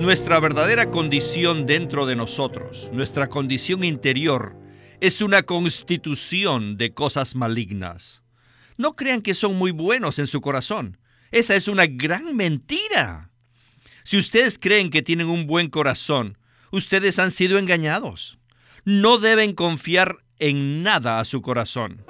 Nuestra verdadera condición dentro de nosotros, nuestra condición interior, es una constitución de cosas malignas. No crean que son muy buenos en su corazón. Esa es una gran mentira. Si ustedes creen que tienen un buen corazón, ustedes han sido engañados. No deben confiar en nada a su corazón.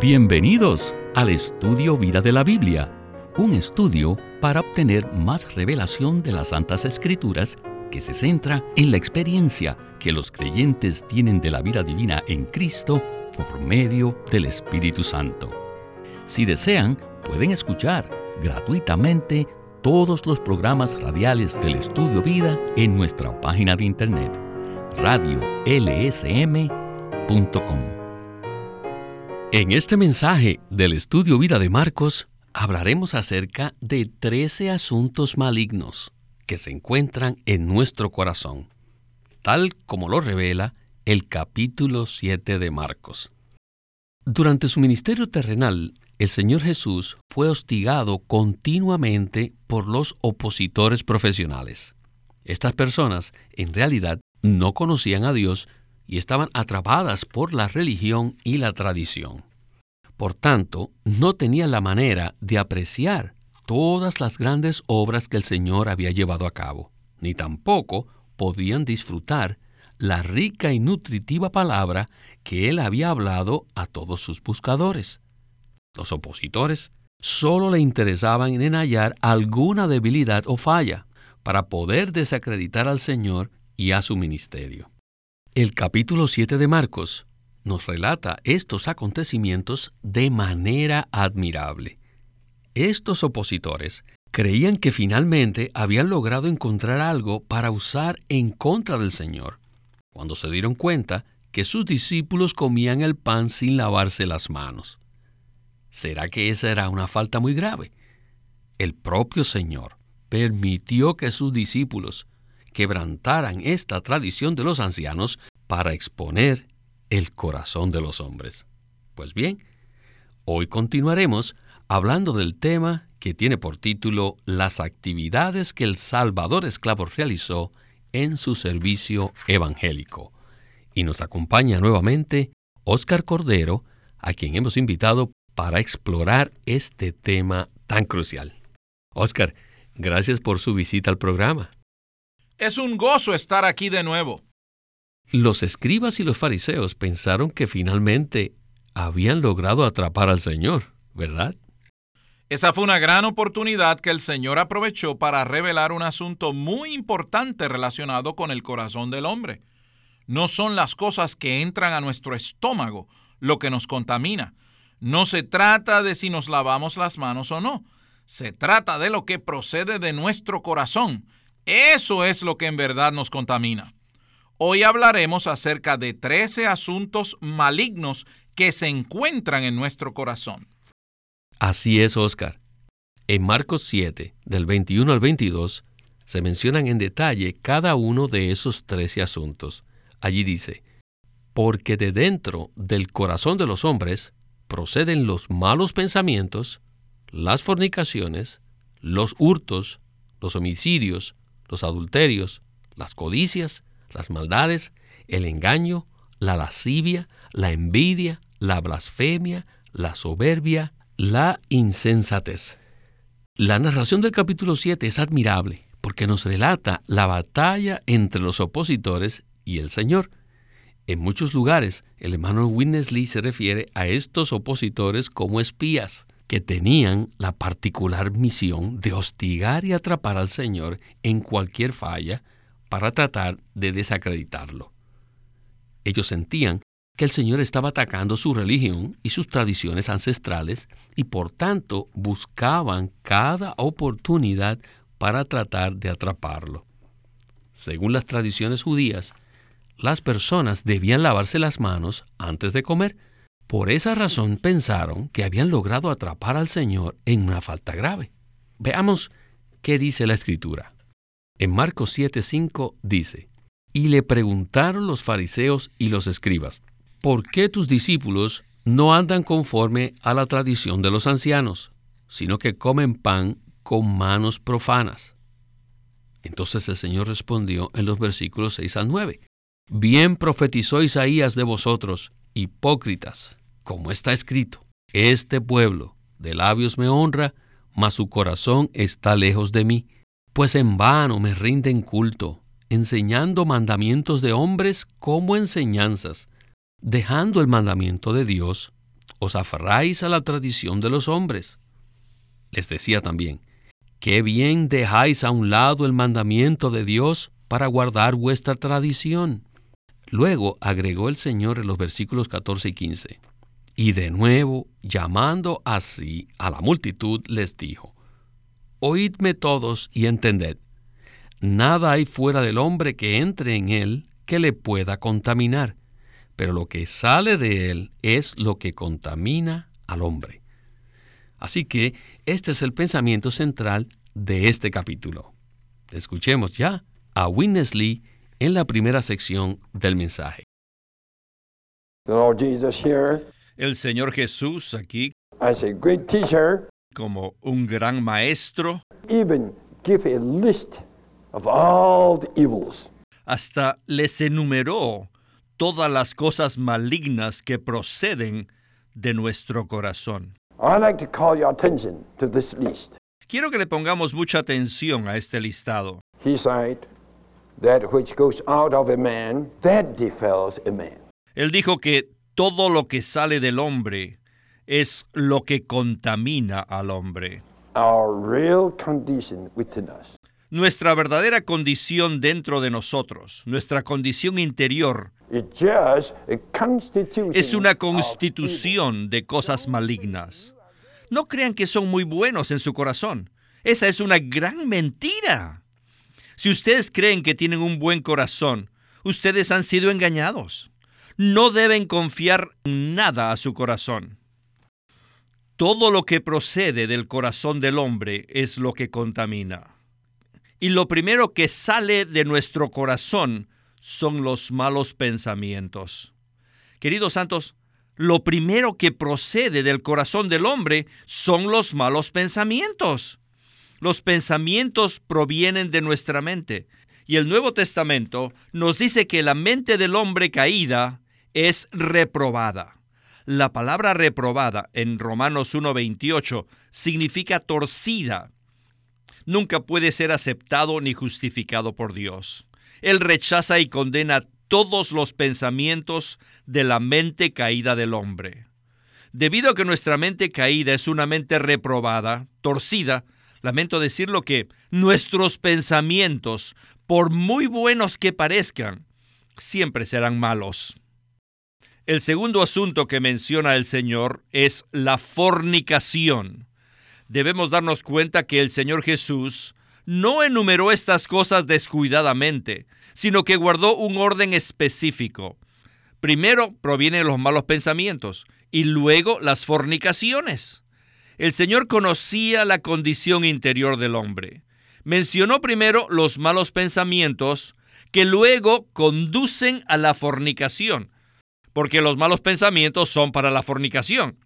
Bienvenidos al estudio Vida de la Biblia, un estudio para obtener más revelación de las Santas Escrituras que se centra en la experiencia que los creyentes tienen de la vida divina en Cristo por medio del Espíritu Santo. Si desean, pueden escuchar gratuitamente todos los programas radiales del Estudio Vida en nuestra página de internet radiolsm.com. En este mensaje del Estudio Vida de Marcos hablaremos acerca de 13 asuntos malignos que se encuentran en nuestro corazón, tal como lo revela el capítulo 7 de Marcos. Durante su ministerio terrenal, el Señor Jesús fue hostigado continuamente por los opositores profesionales. Estas personas, en realidad, no conocían a Dios y estaban atrapadas por la religión y la tradición. Por tanto, no tenían la manera de apreciar todas las grandes obras que el Señor había llevado a cabo, ni tampoco podían disfrutar la rica y nutritiva palabra que Él había hablado a todos sus buscadores. Los opositores solo le interesaban en hallar alguna debilidad o falla para poder desacreditar al Señor y a su ministerio. El capítulo 7 de Marcos nos relata estos acontecimientos de manera admirable. Estos opositores creían que finalmente habían logrado encontrar algo para usar en contra del Señor, cuando se dieron cuenta que sus discípulos comían el pan sin lavarse las manos. ¿Será que esa era una falta muy grave? El propio Señor permitió que sus discípulos quebrantaran esta tradición de los ancianos para exponer el corazón de los hombres. Pues bien, hoy continuaremos hablando del tema que tiene por título Las actividades que el Salvador esclavo realizó en su servicio evangélico. Y nos acompaña nuevamente Óscar Cordero, a quien hemos invitado para explorar este tema tan crucial. Óscar, gracias por su visita al programa. Es un gozo estar aquí de nuevo. Los escribas y los fariseos pensaron que finalmente habían logrado atrapar al Señor, ¿verdad? Esa fue una gran oportunidad que el Señor aprovechó para revelar un asunto muy importante relacionado con el corazón del hombre. No son las cosas que entran a nuestro estómago lo que nos contamina. No se trata de si nos lavamos las manos o no. Se trata de lo que procede de nuestro corazón eso es lo que en verdad nos contamina. Hoy hablaremos acerca de 13 asuntos malignos que se encuentran en nuestro corazón. Así es, Oscar. En Marcos 7, del 21 al 22, se mencionan en detalle cada uno de esos 13 asuntos. Allí dice, porque de dentro del corazón de los hombres proceden los malos pensamientos, las fornicaciones, los hurtos, los homicidios, los adulterios, las codicias, las maldades, el engaño, la lascivia, la envidia, la blasfemia, la soberbia, la insensatez. La narración del capítulo 7 es admirable porque nos relata la batalla entre los opositores y el Señor. En muchos lugares, el hermano Winnesley se refiere a estos opositores como espías que tenían la particular misión de hostigar y atrapar al Señor en cualquier falla para tratar de desacreditarlo. Ellos sentían que el Señor estaba atacando su religión y sus tradiciones ancestrales y por tanto buscaban cada oportunidad para tratar de atraparlo. Según las tradiciones judías, las personas debían lavarse las manos antes de comer, por esa razón pensaron que habían logrado atrapar al Señor en una falta grave. Veamos qué dice la Escritura. En Marcos 7:5 dice, Y le preguntaron los fariseos y los escribas, ¿por qué tus discípulos no andan conforme a la tradición de los ancianos, sino que comen pan con manos profanas. Entonces el Señor respondió en los versículos 6 al 9. Bien profetizó Isaías de vosotros, hipócritas, como está escrito, este pueblo de labios me honra, mas su corazón está lejos de mí, pues en vano me rinden culto, enseñando mandamientos de hombres como enseñanzas, dejando el mandamiento de Dios, os aferráis a la tradición de los hombres. Les decía también, qué bien dejáis a un lado el mandamiento de Dios para guardar vuestra tradición. Luego agregó el Señor en los versículos 14 y 15, y de nuevo, llamando así a la multitud, les dijo, Oídme todos y entended, nada hay fuera del hombre que entre en él que le pueda contaminar pero lo que sale de él es lo que contamina al hombre. Así que este es el pensamiento central de este capítulo. Escuchemos ya a Winnesley en la primera sección del mensaje. El Señor Jesús aquí como un gran maestro, even give a list of all the evils. hasta les enumeró todas las cosas malignas que proceden de nuestro corazón. Like to call your attention to this list. Quiero que le pongamos mucha atención a este listado. He said, That which goes out of a man, that defiles a man. Él dijo que todo lo que sale del hombre es lo que contamina al hombre. Our real condition within us. Nuestra verdadera condición dentro de nosotros, nuestra condición interior, es una constitución de cosas malignas. No crean que son muy buenos en su corazón. Esa es una gran mentira. Si ustedes creen que tienen un buen corazón, ustedes han sido engañados. No deben confiar nada a su corazón. Todo lo que procede del corazón del hombre es lo que contamina. Y lo primero que sale de nuestro corazón son los malos pensamientos. Queridos santos, lo primero que procede del corazón del hombre son los malos pensamientos. Los pensamientos provienen de nuestra mente. Y el Nuevo Testamento nos dice que la mente del hombre caída es reprobada. La palabra reprobada en Romanos 1.28 significa torcida. Nunca puede ser aceptado ni justificado por Dios. Él rechaza y condena todos los pensamientos de la mente caída del hombre. Debido a que nuestra mente caída es una mente reprobada, torcida, lamento decirlo que nuestros pensamientos, por muy buenos que parezcan, siempre serán malos. El segundo asunto que menciona el Señor es la fornicación. Debemos darnos cuenta que el Señor Jesús no enumeró estas cosas descuidadamente, sino que guardó un orden específico. Primero provienen los malos pensamientos y luego las fornicaciones. El Señor conocía la condición interior del hombre. Mencionó primero los malos pensamientos que luego conducen a la fornicación, porque los malos pensamientos son para la fornicación.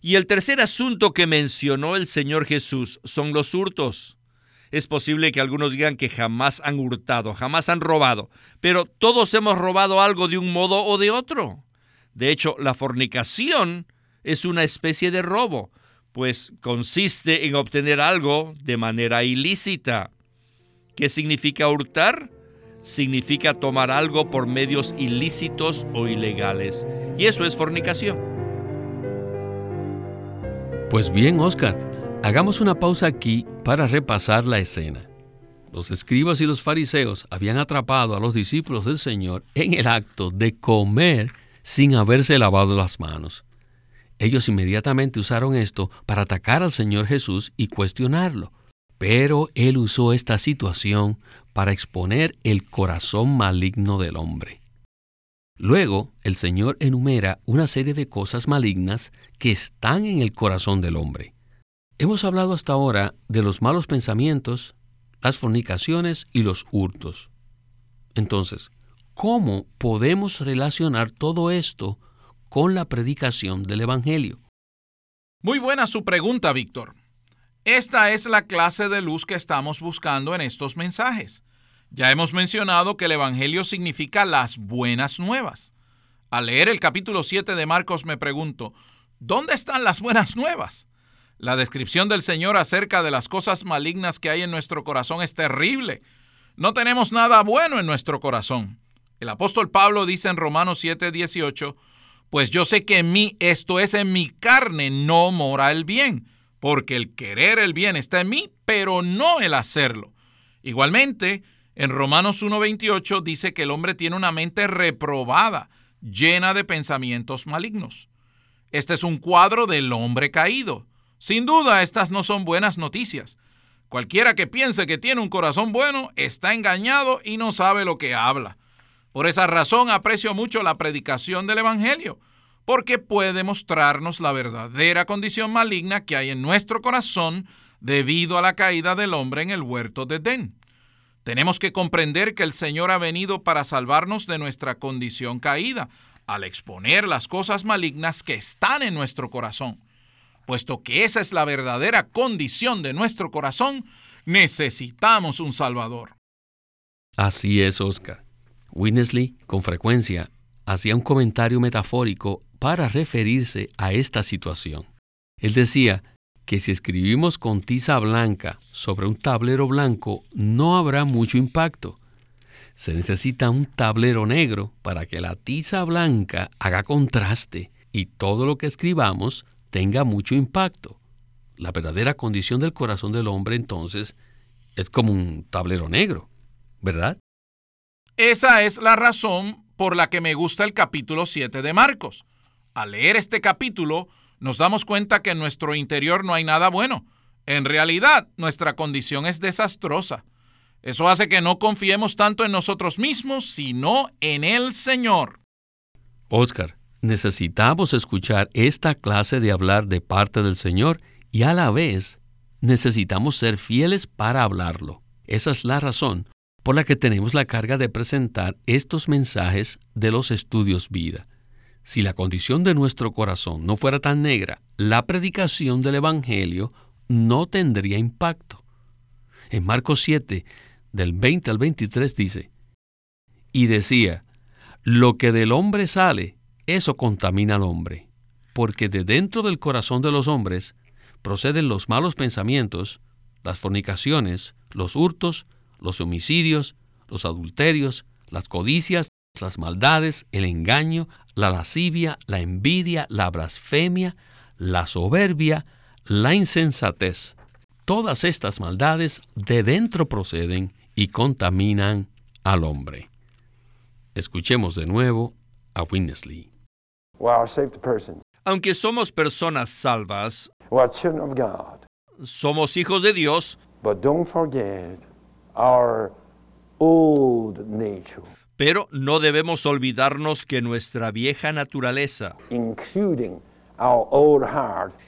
Y el tercer asunto que mencionó el Señor Jesús son los hurtos. Es posible que algunos digan que jamás han hurtado, jamás han robado, pero todos hemos robado algo de un modo o de otro. De hecho, la fornicación es una especie de robo, pues consiste en obtener algo de manera ilícita. ¿Qué significa hurtar? Significa tomar algo por medios ilícitos o ilegales. Y eso es fornicación. Pues bien, Oscar, hagamos una pausa aquí para repasar la escena. Los escribas y los fariseos habían atrapado a los discípulos del Señor en el acto de comer sin haberse lavado las manos. Ellos inmediatamente usaron esto para atacar al Señor Jesús y cuestionarlo. Pero Él usó esta situación para exponer el corazón maligno del hombre. Luego, el Señor enumera una serie de cosas malignas que están en el corazón del hombre. Hemos hablado hasta ahora de los malos pensamientos, las fornicaciones y los hurtos. Entonces, ¿cómo podemos relacionar todo esto con la predicación del Evangelio? Muy buena su pregunta, Víctor. Esta es la clase de luz que estamos buscando en estos mensajes. Ya hemos mencionado que el Evangelio significa las buenas nuevas. Al leer el capítulo 7 de Marcos me pregunto, ¿dónde están las buenas nuevas? La descripción del Señor acerca de las cosas malignas que hay en nuestro corazón es terrible. No tenemos nada bueno en nuestro corazón. El apóstol Pablo dice en Romanos 7, 18, pues yo sé que en mí, esto es en mi carne, no mora el bien, porque el querer el bien está en mí, pero no el hacerlo. Igualmente, en Romanos 1.28 dice que el hombre tiene una mente reprobada, llena de pensamientos malignos. Este es un cuadro del hombre caído. Sin duda, estas no son buenas noticias. Cualquiera que piense que tiene un corazón bueno está engañado y no sabe lo que habla. Por esa razón aprecio mucho la predicación del Evangelio, porque puede mostrarnos la verdadera condición maligna que hay en nuestro corazón debido a la caída del hombre en el huerto de Den. Tenemos que comprender que el Señor ha venido para salvarnos de nuestra condición caída, al exponer las cosas malignas que están en nuestro corazón. Puesto que esa es la verdadera condición de nuestro corazón, necesitamos un Salvador. Así es, Oscar. Winnesley, con frecuencia, hacía un comentario metafórico para referirse a esta situación. Él decía que si escribimos con tiza blanca sobre un tablero blanco no habrá mucho impacto. Se necesita un tablero negro para que la tiza blanca haga contraste y todo lo que escribamos tenga mucho impacto. La verdadera condición del corazón del hombre entonces es como un tablero negro, ¿verdad? Esa es la razón por la que me gusta el capítulo 7 de Marcos. Al leer este capítulo, nos damos cuenta que en nuestro interior no hay nada bueno. En realidad, nuestra condición es desastrosa. Eso hace que no confiemos tanto en nosotros mismos, sino en el Señor. Oscar, necesitamos escuchar esta clase de hablar de parte del Señor y a la vez necesitamos ser fieles para hablarlo. Esa es la razón por la que tenemos la carga de presentar estos mensajes de los estudios vida. Si la condición de nuestro corazón no fuera tan negra, la predicación del Evangelio no tendría impacto. En Marcos 7, del 20 al 23 dice, y decía, lo que del hombre sale, eso contamina al hombre, porque de dentro del corazón de los hombres proceden los malos pensamientos, las fornicaciones, los hurtos, los homicidios, los adulterios, las codicias, las maldades, el engaño, la lascivia, la envidia, la blasfemia, la soberbia, la insensatez. Todas estas maldades de dentro proceden y contaminan al hombre. Escuchemos de nuevo a Winnesley. Aunque somos personas salvas, somos hijos de Dios, pero no debemos olvidarnos que nuestra vieja naturaleza,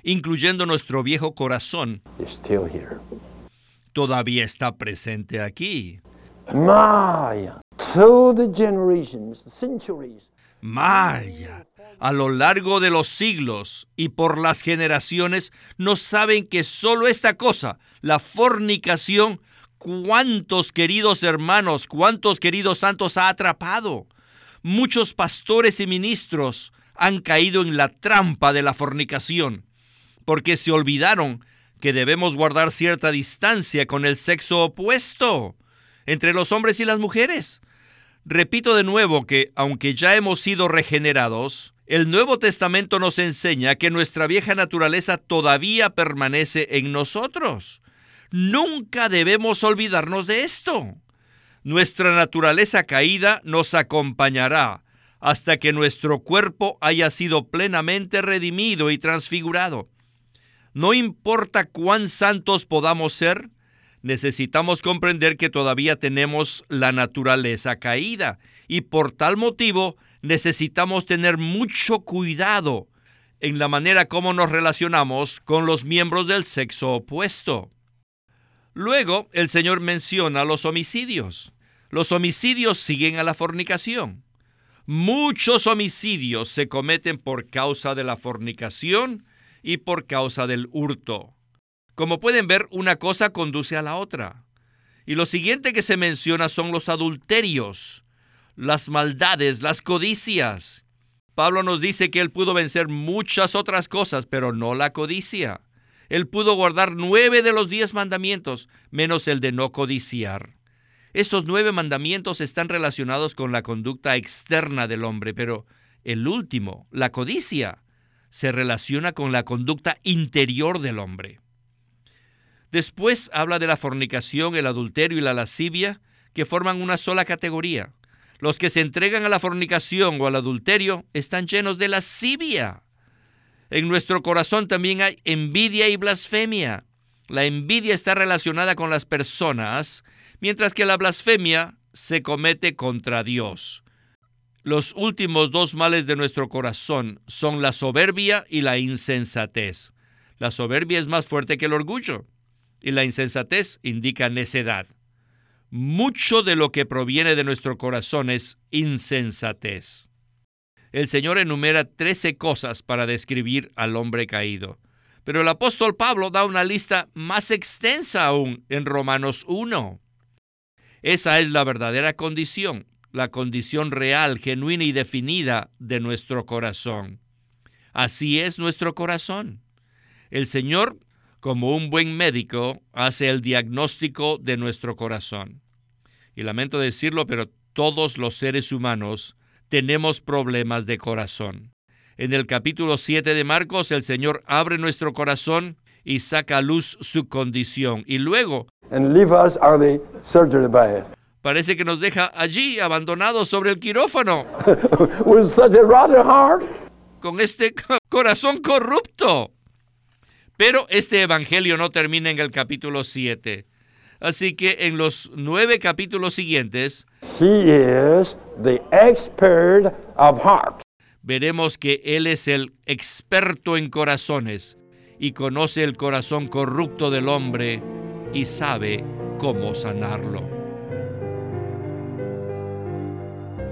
incluyendo nuestro viejo corazón, todavía está presente aquí. Maya, Maya, a lo largo de los siglos y por las generaciones, no saben que solo esta cosa, la fornicación, cuántos queridos hermanos, cuántos queridos santos ha atrapado. Muchos pastores y ministros han caído en la trampa de la fornicación, porque se olvidaron que debemos guardar cierta distancia con el sexo opuesto entre los hombres y las mujeres. Repito de nuevo que, aunque ya hemos sido regenerados, el Nuevo Testamento nos enseña que nuestra vieja naturaleza todavía permanece en nosotros. Nunca debemos olvidarnos de esto. Nuestra naturaleza caída nos acompañará hasta que nuestro cuerpo haya sido plenamente redimido y transfigurado. No importa cuán santos podamos ser, necesitamos comprender que todavía tenemos la naturaleza caída y por tal motivo necesitamos tener mucho cuidado en la manera como nos relacionamos con los miembros del sexo opuesto. Luego, el Señor menciona los homicidios. Los homicidios siguen a la fornicación. Muchos homicidios se cometen por causa de la fornicación y por causa del hurto. Como pueden ver, una cosa conduce a la otra. Y lo siguiente que se menciona son los adulterios, las maldades, las codicias. Pablo nos dice que él pudo vencer muchas otras cosas, pero no la codicia. Él pudo guardar nueve de los diez mandamientos, menos el de no codiciar. Estos nueve mandamientos están relacionados con la conducta externa del hombre, pero el último, la codicia, se relaciona con la conducta interior del hombre. Después habla de la fornicación, el adulterio y la lascivia, que forman una sola categoría. Los que se entregan a la fornicación o al adulterio están llenos de lascivia. En nuestro corazón también hay envidia y blasfemia. La envidia está relacionada con las personas, mientras que la blasfemia se comete contra Dios. Los últimos dos males de nuestro corazón son la soberbia y la insensatez. La soberbia es más fuerte que el orgullo y la insensatez indica necedad. Mucho de lo que proviene de nuestro corazón es insensatez. El Señor enumera trece cosas para describir al hombre caído, pero el apóstol Pablo da una lista más extensa aún en Romanos 1. Esa es la verdadera condición, la condición real, genuina y definida de nuestro corazón. Así es nuestro corazón. El Señor como un buen médico, hace el diagnóstico de nuestro corazón. Y lamento decirlo, pero todos los seres humanos tenemos problemas de corazón. En el capítulo 7 de Marcos, el Señor abre nuestro corazón y saca a luz su condición. Y luego parece que nos deja allí abandonados sobre el quirófano. con este corazón corrupto. Pero este Evangelio no termina en el capítulo 7. Así que en los nueve capítulos siguientes, veremos que Él es el experto en corazones y conoce el corazón corrupto del hombre y sabe cómo sanarlo.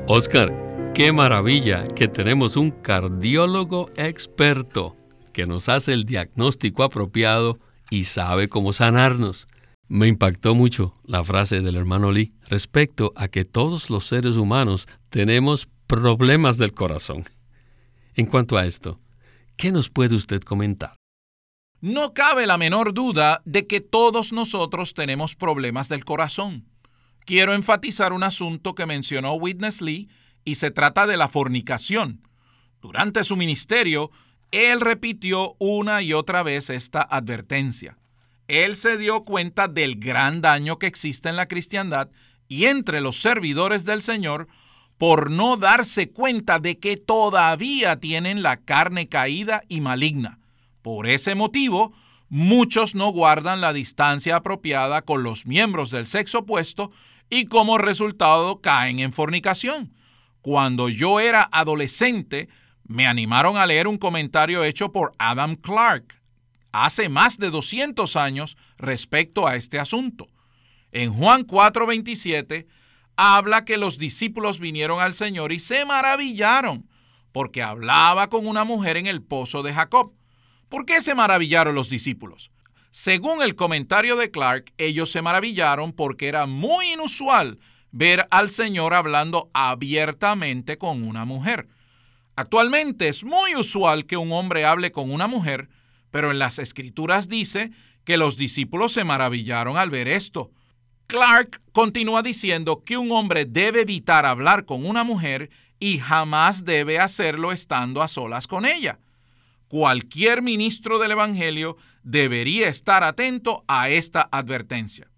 Oscar, qué maravilla que tenemos un cardiólogo experto que nos hace el diagnóstico apropiado y sabe cómo sanarnos. Me impactó mucho la frase del hermano Lee respecto a que todos los seres humanos tenemos problemas del corazón. En cuanto a esto, ¿qué nos puede usted comentar? No cabe la menor duda de que todos nosotros tenemos problemas del corazón. Quiero enfatizar un asunto que mencionó Witness Lee y se trata de la fornicación. Durante su ministerio, él repitió una y otra vez esta advertencia. Él se dio cuenta del gran daño que existe en la cristiandad y entre los servidores del Señor por no darse cuenta de que todavía tienen la carne caída y maligna. Por ese motivo, muchos no guardan la distancia apropiada con los miembros del sexo opuesto y como resultado caen en fornicación. Cuando yo era adolescente, me animaron a leer un comentario hecho por Adam Clark hace más de 200 años respecto a este asunto. En Juan 4:27 habla que los discípulos vinieron al Señor y se maravillaron porque hablaba con una mujer en el pozo de Jacob. ¿Por qué se maravillaron los discípulos? Según el comentario de Clark, ellos se maravillaron porque era muy inusual ver al Señor hablando abiertamente con una mujer. Actualmente es muy usual que un hombre hable con una mujer, pero en las escrituras dice que los discípulos se maravillaron al ver esto. Clark continúa diciendo que un hombre debe evitar hablar con una mujer y jamás debe hacerlo estando a solas con ella. Cualquier ministro del Evangelio debería estar atento a esta advertencia.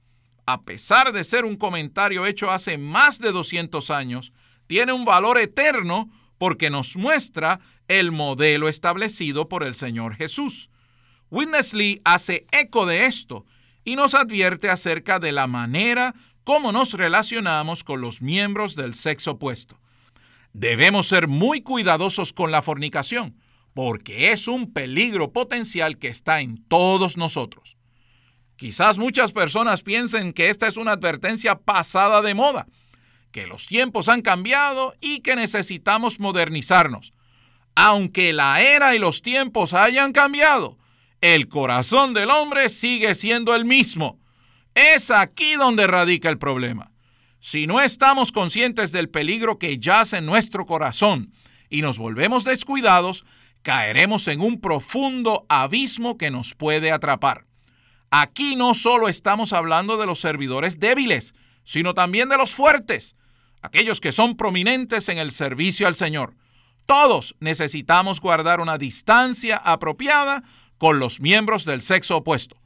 A pesar de ser un comentario hecho hace más de 200 años, tiene un valor eterno porque nos muestra el modelo establecido por el Señor Jesús. Witness Lee hace eco de esto y nos advierte acerca de la manera como nos relacionamos con los miembros del sexo opuesto. Debemos ser muy cuidadosos con la fornicación, porque es un peligro potencial que está en todos nosotros. Quizás muchas personas piensen que esta es una advertencia pasada de moda, que los tiempos han cambiado y que necesitamos modernizarnos. Aunque la era y los tiempos hayan cambiado, el corazón del hombre sigue siendo el mismo. Es aquí donde radica el problema. Si no estamos conscientes del peligro que yace en nuestro corazón y nos volvemos descuidados, caeremos en un profundo abismo que nos puede atrapar. Aquí no solo estamos hablando de los servidores débiles, sino también de los fuertes, aquellos que son prominentes en el servicio al Señor. Todos necesitamos guardar una distancia apropiada con los miembros del sexo opuesto.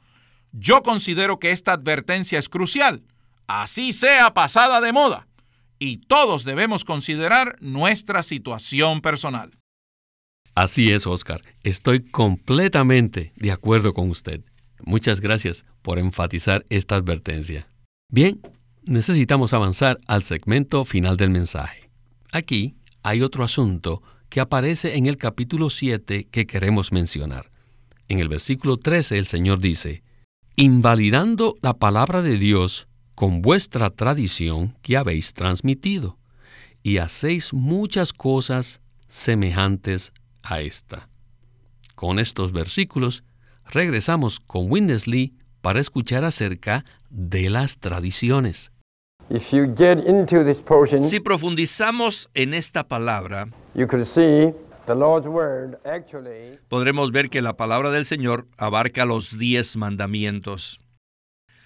Yo considero que esta advertencia es crucial, así sea pasada de moda, y todos debemos considerar nuestra situación personal. Así es, Oscar. Estoy completamente de acuerdo con usted. Muchas gracias por enfatizar esta advertencia. Bien, necesitamos avanzar al segmento final del mensaje. Aquí hay otro asunto que aparece en el capítulo 7 que queremos mencionar. En el versículo 13 el Señor dice, invalidando la palabra de Dios con vuestra tradición que habéis transmitido, y hacéis muchas cosas semejantes a esta. Con estos versículos, regresamos con Winnesley para escuchar acerca de las tradiciones. Si profundizamos en esta palabra, podremos ver que la palabra del Señor abarca los diez mandamientos.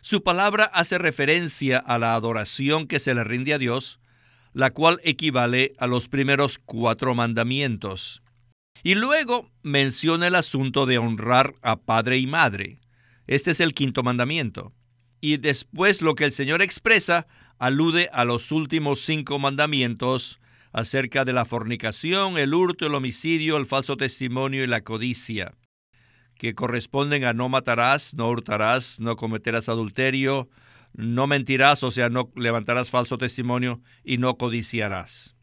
Su palabra hace referencia a la adoración que se le rinde a Dios, la cual equivale a los primeros cuatro mandamientos. Y luego menciona el asunto de honrar a padre y madre. Este es el quinto mandamiento. Y después lo que el Señor expresa alude a los últimos cinco mandamientos acerca de la fornicación, el hurto, el homicidio, el falso testimonio y la codicia, que corresponden a no matarás, no hurtarás, no cometerás adulterio, no mentirás, o sea, no levantarás falso testimonio y no codiciarás.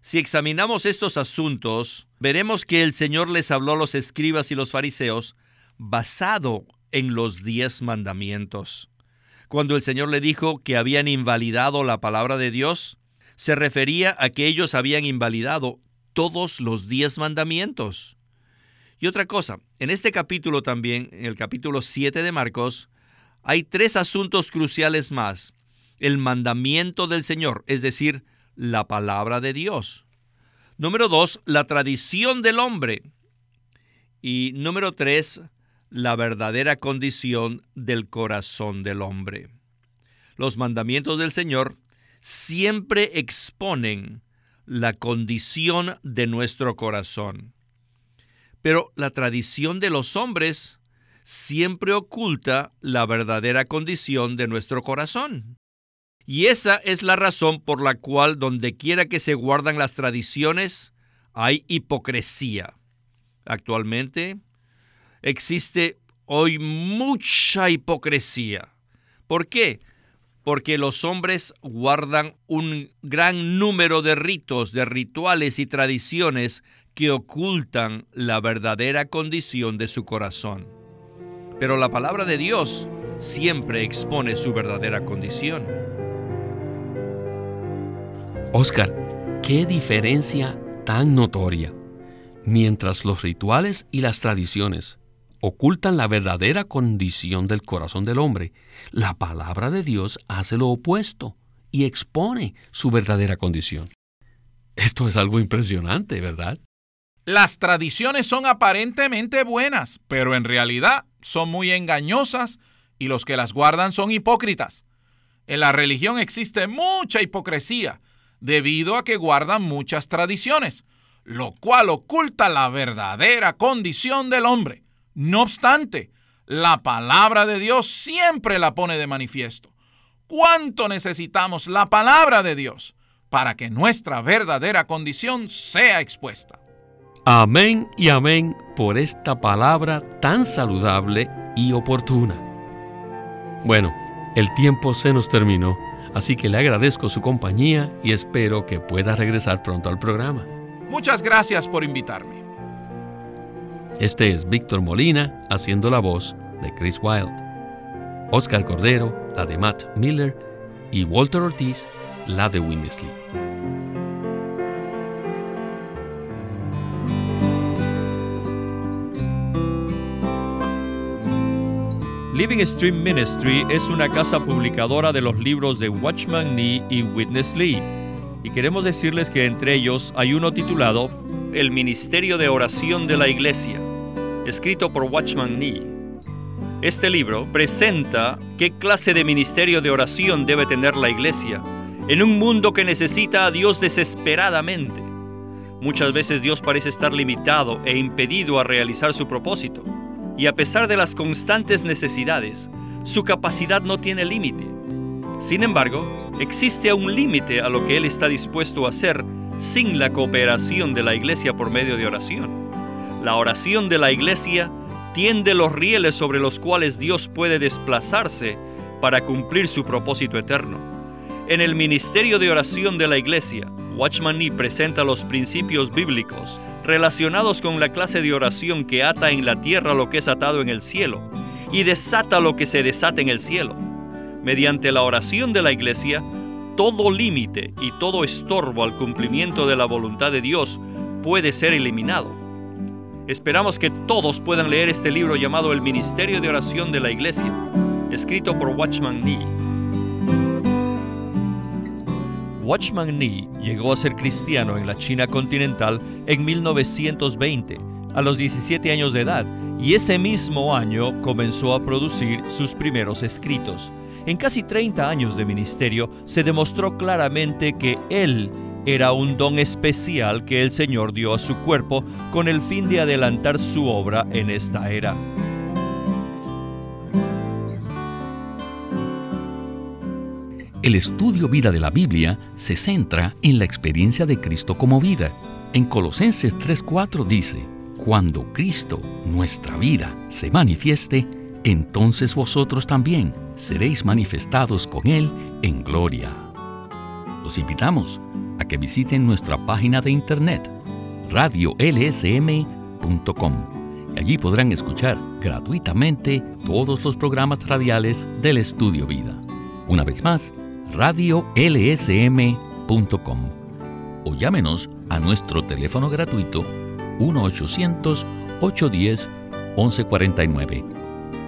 Si examinamos estos asuntos, veremos que el Señor les habló a los escribas y los fariseos basado en los diez mandamientos. Cuando el Señor le dijo que habían invalidado la palabra de Dios, se refería a que ellos habían invalidado todos los diez mandamientos. Y otra cosa, en este capítulo también, en el capítulo 7 de Marcos, hay tres asuntos cruciales más. El mandamiento del Señor, es decir, la palabra de Dios. Número dos, la tradición del hombre. Y número tres, la verdadera condición del corazón del hombre. Los mandamientos del Señor siempre exponen la condición de nuestro corazón. Pero la tradición de los hombres siempre oculta la verdadera condición de nuestro corazón. Y esa es la razón por la cual donde quiera que se guardan las tradiciones, hay hipocresía. Actualmente, existe hoy mucha hipocresía. ¿Por qué? Porque los hombres guardan un gran número de ritos, de rituales y tradiciones que ocultan la verdadera condición de su corazón. Pero la palabra de Dios siempre expone su verdadera condición. Oscar, qué diferencia tan notoria. Mientras los rituales y las tradiciones ocultan la verdadera condición del corazón del hombre, la palabra de Dios hace lo opuesto y expone su verdadera condición. Esto es algo impresionante, ¿verdad? Las tradiciones son aparentemente buenas, pero en realidad son muy engañosas y los que las guardan son hipócritas. En la religión existe mucha hipocresía debido a que guardan muchas tradiciones lo cual oculta la verdadera condición del hombre. No obstante, la palabra de Dios siempre la pone de manifiesto. ¿Cuánto necesitamos la palabra de Dios para que nuestra verdadera condición sea expuesta? Amén y amén por esta palabra tan saludable y oportuna. Bueno, el tiempo se nos terminó, así que le agradezco su compañía y espero que pueda regresar pronto al programa. Muchas gracias por invitarme. Este es Víctor Molina haciendo la voz de Chris Wilde. Oscar Cordero, la de Matt Miller y Walter Ortiz, la de Winnesley. Living Stream Ministry es una casa publicadora de los libros de Watchman Nee y Witness Lee. Y queremos decirles que entre ellos hay uno titulado El Ministerio de Oración de la Iglesia, escrito por Watchman Nee. Este libro presenta qué clase de ministerio de oración debe tener la iglesia en un mundo que necesita a Dios desesperadamente. Muchas veces Dios parece estar limitado e impedido a realizar su propósito y a pesar de las constantes necesidades, su capacidad no tiene límite. Sin embargo, existe un límite a lo que Él está dispuesto a hacer sin la cooperación de la iglesia por medio de oración. La oración de la iglesia tiende los rieles sobre los cuales Dios puede desplazarse para cumplir su propósito eterno. En el ministerio de oración de la iglesia, Watchman Nee presenta los principios bíblicos relacionados con la clase de oración que ata en la tierra lo que es atado en el cielo y desata lo que se desata en el cielo. Mediante la oración de la iglesia, todo límite y todo estorbo al cumplimiento de la voluntad de Dios puede ser eliminado. Esperamos que todos puedan leer este libro llamado El Ministerio de Oración de la Iglesia, escrito por Watchman Nee. Watchman Nee llegó a ser cristiano en la China continental en 1920, a los 17 años de edad, y ese mismo año comenzó a producir sus primeros escritos. En casi 30 años de ministerio se demostró claramente que él era un don especial que el Señor dio a su cuerpo con el fin de adelantar su obra en esta era. El estudio vida de la Biblia se centra en la experiencia de Cristo como vida. En Colosenses 3:4 dice, Cuando Cristo, nuestra vida, se manifieste, entonces vosotros también seréis manifestados con Él en gloria. Los invitamos a que visiten nuestra página de internet radiolsm.com. Allí podrán escuchar gratuitamente todos los programas radiales del Estudio Vida. Una vez más, radiolsm.com o llámenos a nuestro teléfono gratuito 1-800-810-1149.